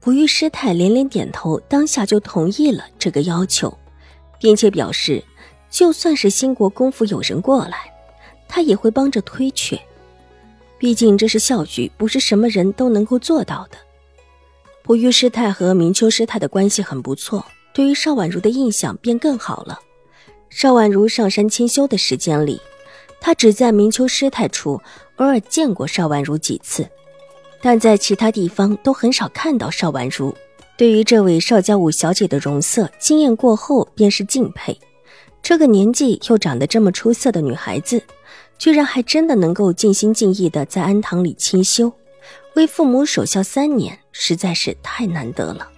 不遇师太连连点头，当下就同意了这个要求，并且表示，就算是新国公府有人过来，他也会帮着推却。毕竟这是校举，不是什么人都能够做到的。不遇师太和明秋师太的关系很不错，对于邵婉如的印象便更好了。邵婉如上山清修的时间里，他只在明秋师太处偶尔见过邵婉如几次。但在其他地方都很少看到邵婉如。对于这位邵家五小姐的容色，惊艳过后便是敬佩。这个年纪又长得这么出色的女孩子，居然还真的能够尽心尽意的在安堂里清修，为父母守孝三年，实在是太难得了。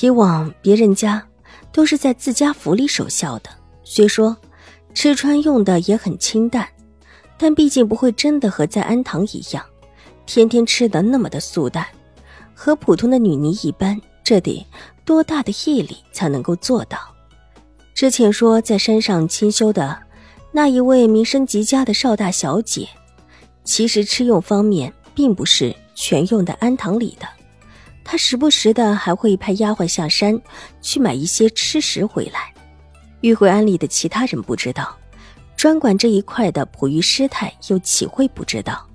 以往别人家都是在自家府里守孝的，虽说吃穿用的也很清淡，但毕竟不会真的和在安堂一样。天天吃的那么的素淡，和普通的女尼一般，这得多大的毅力才能够做到？之前说在山上清修的那一位名声极佳的少大小姐，其实吃用方面并不是全用的安堂里的，她时不时的还会派丫鬟下山去买一些吃食回来。玉慧庵里的其他人不知道，专管这一块的普玉师太又岂会不知道？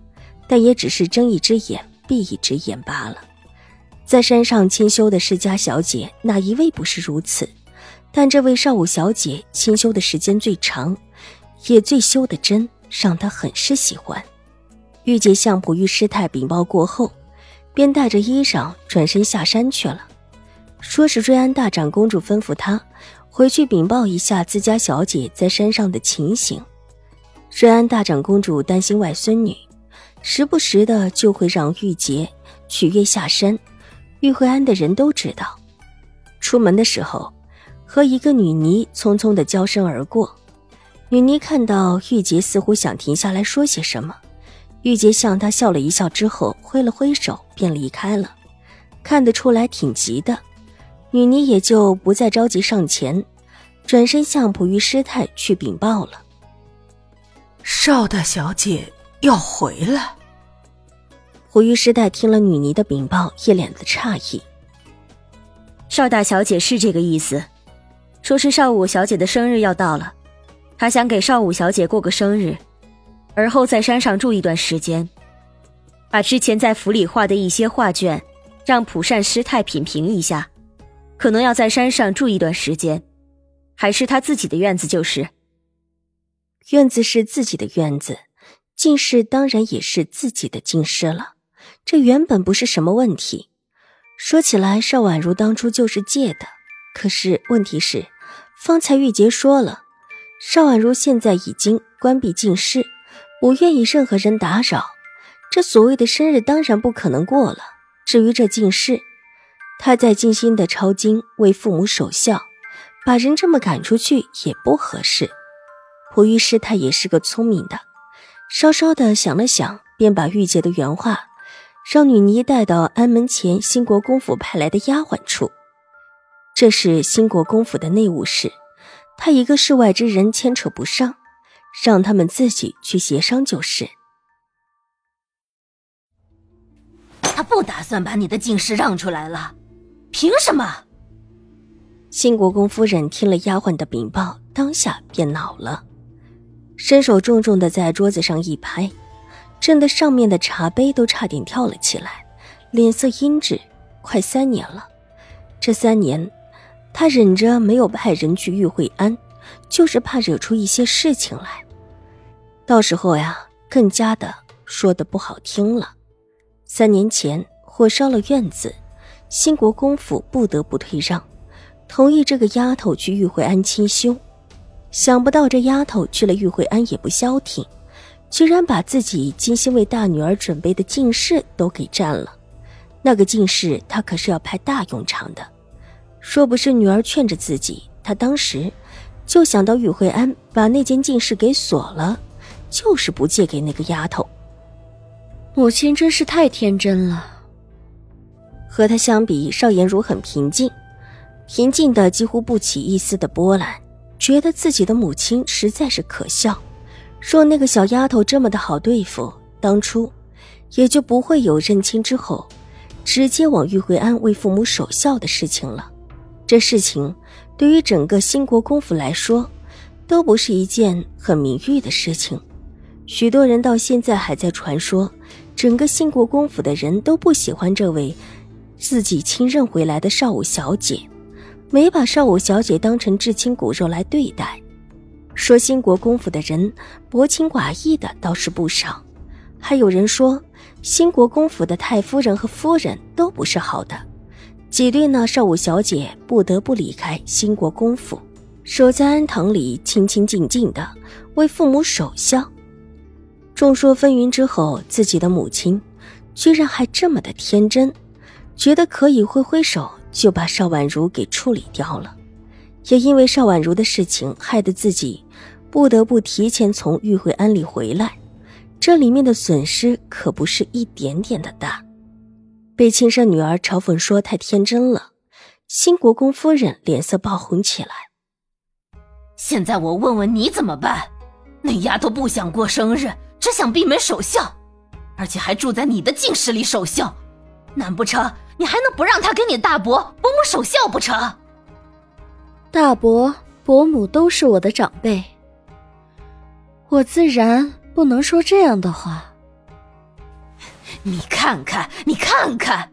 但也只是睁一只眼闭一只眼罢了。在山上清修的世家小姐，哪一位不是如此？但这位少武小姐清修的时间最长，也最修的真，让她很是喜欢。玉洁向普玉师太禀报过后，便带着衣裳转身下山去了，说是瑞安大长公主吩咐她回去禀报一下自家小姐在山上的情形。瑞安大长公主担心外孙女。时不时的就会让玉洁取悦下山，玉慧安的人都知道。出门的时候，和一个女尼匆匆的交身而过。女尼看到玉洁，似乎想停下来说些什么，玉洁向她笑了一笑之后，挥了挥手便离开了。看得出来挺急的，女尼也就不再着急上前，转身向溥仪师太去禀报了。邵大小姐。要回来。胡玉师太听了女尼的禀报，一脸的诧异。邵大小姐是这个意思，说是邵武小姐的生日要到了，她想给邵武小姐过个生日，而后在山上住一段时间，把之前在府里画的一些画卷，让普善师太品评一下，可能要在山上住一段时间，还是她自己的院子就是。院子是自己的院子。进士当然也是自己的进士了，这原本不是什么问题。说起来，邵婉如当初就是借的，可是问题是，方才玉洁说了，邵婉如现在已经关闭禁室，不愿意任何人打扰，这所谓的生日当然不可能过了。至于这禁室，他在尽心的抄经，为父母守孝，把人这么赶出去也不合适。溥仪师太也是个聪明的。稍稍的想了想，便把玉洁的原话让女尼带到安门前新国公府派来的丫鬟处。这是新国公府的内务事，他一个世外之人牵扯不上，让他们自己去协商就是。他不打算把你的进士让出来了，凭什么？新国公夫人听了丫鬟的禀报，当下便恼了。伸手重重的在桌子上一拍，震得上面的茶杯都差点跳了起来，脸色阴鸷。快三年了，这三年，他忍着没有派人去玉慧庵，就是怕惹出一些事情来。到时候呀，更加的说的不好听了。三年前火烧了院子，兴国公府不得不退让，同意这个丫头去玉慧庵清修。想不到这丫头去了玉慧庵也不消停，居然把自己精心为大女儿准备的进士都给占了。那个进士，他可是要派大用场的。若不是女儿劝着自己，他当时就想到宇慧安把那间净室给锁了，就是不借给那个丫头。母亲真是太天真了。和他相比，邵颜如很平静，平静的几乎不起一丝的波澜，觉得自己的母亲实在是可笑。若那个小丫头这么的好对付，当初也就不会有认亲之后直接往玉慧安为父母守孝的事情了。这事情对于整个兴国公府来说，都不是一件很名誉的事情。许多人到现在还在传说，整个兴国公府的人都不喜欢这位自己亲认回来的少武小姐，没把少武小姐当成至亲骨肉来对待。说新国公府的人薄情寡义的倒是不少，还有人说新国公府的太夫人和夫人都不是好的，挤兑那少武小姐不得不离开新国公府，守在安堂里清清静静的为父母守孝。众说纷纭之后，自己的母亲居然还这么的天真，觉得可以挥挥手就把邵婉如给处理掉了。也因为邵婉如的事情，害得自己不得不提前从玉慧庵里回来，这里面的损失可不是一点点的大。被亲生女儿嘲讽说太天真了，新国公夫人脸色爆红起来。现在我问问你怎么办？那丫头不想过生日，只想闭门守孝，而且还住在你的净室里守孝，难不成你还能不让她跟你大伯伯母守孝不成？大伯、伯母都是我的长辈，我自然不能说这样的话。你看看，你看看，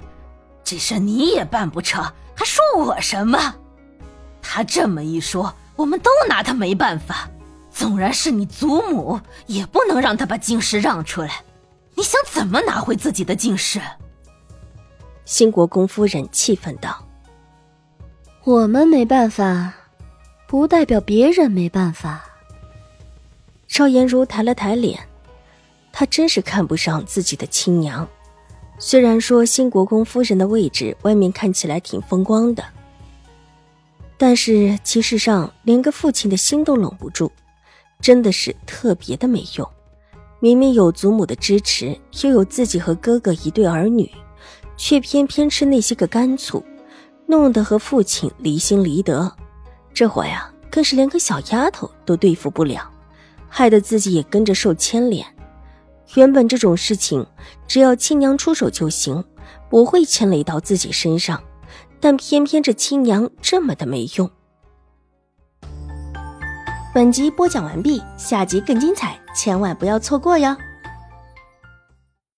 这事你也办不成，还说我什么？他这么一说，我们都拿他没办法。纵然是你祖母，也不能让他把京师让出来。你想怎么拿回自己的京师？新国公夫人气愤道。我们没办法，不代表别人没办法。邵颜如抬了抬脸，她真是看不上自己的亲娘。虽然说新国公夫人的位置外面看起来挺风光的，但是其实上连个父亲的心都拢不住，真的是特别的没用。明明有祖母的支持，又有自己和哥哥一对儿女，却偏偏吃那些个干醋。弄得和父亲离心离德，这会呀更是连个小丫头都对付不了，害得自己也跟着受牵连。原本这种事情只要亲娘出手就行，不会牵累到自己身上，但偏偏这亲娘这么的没用。本集播讲完毕，下集更精彩，千万不要错过哟。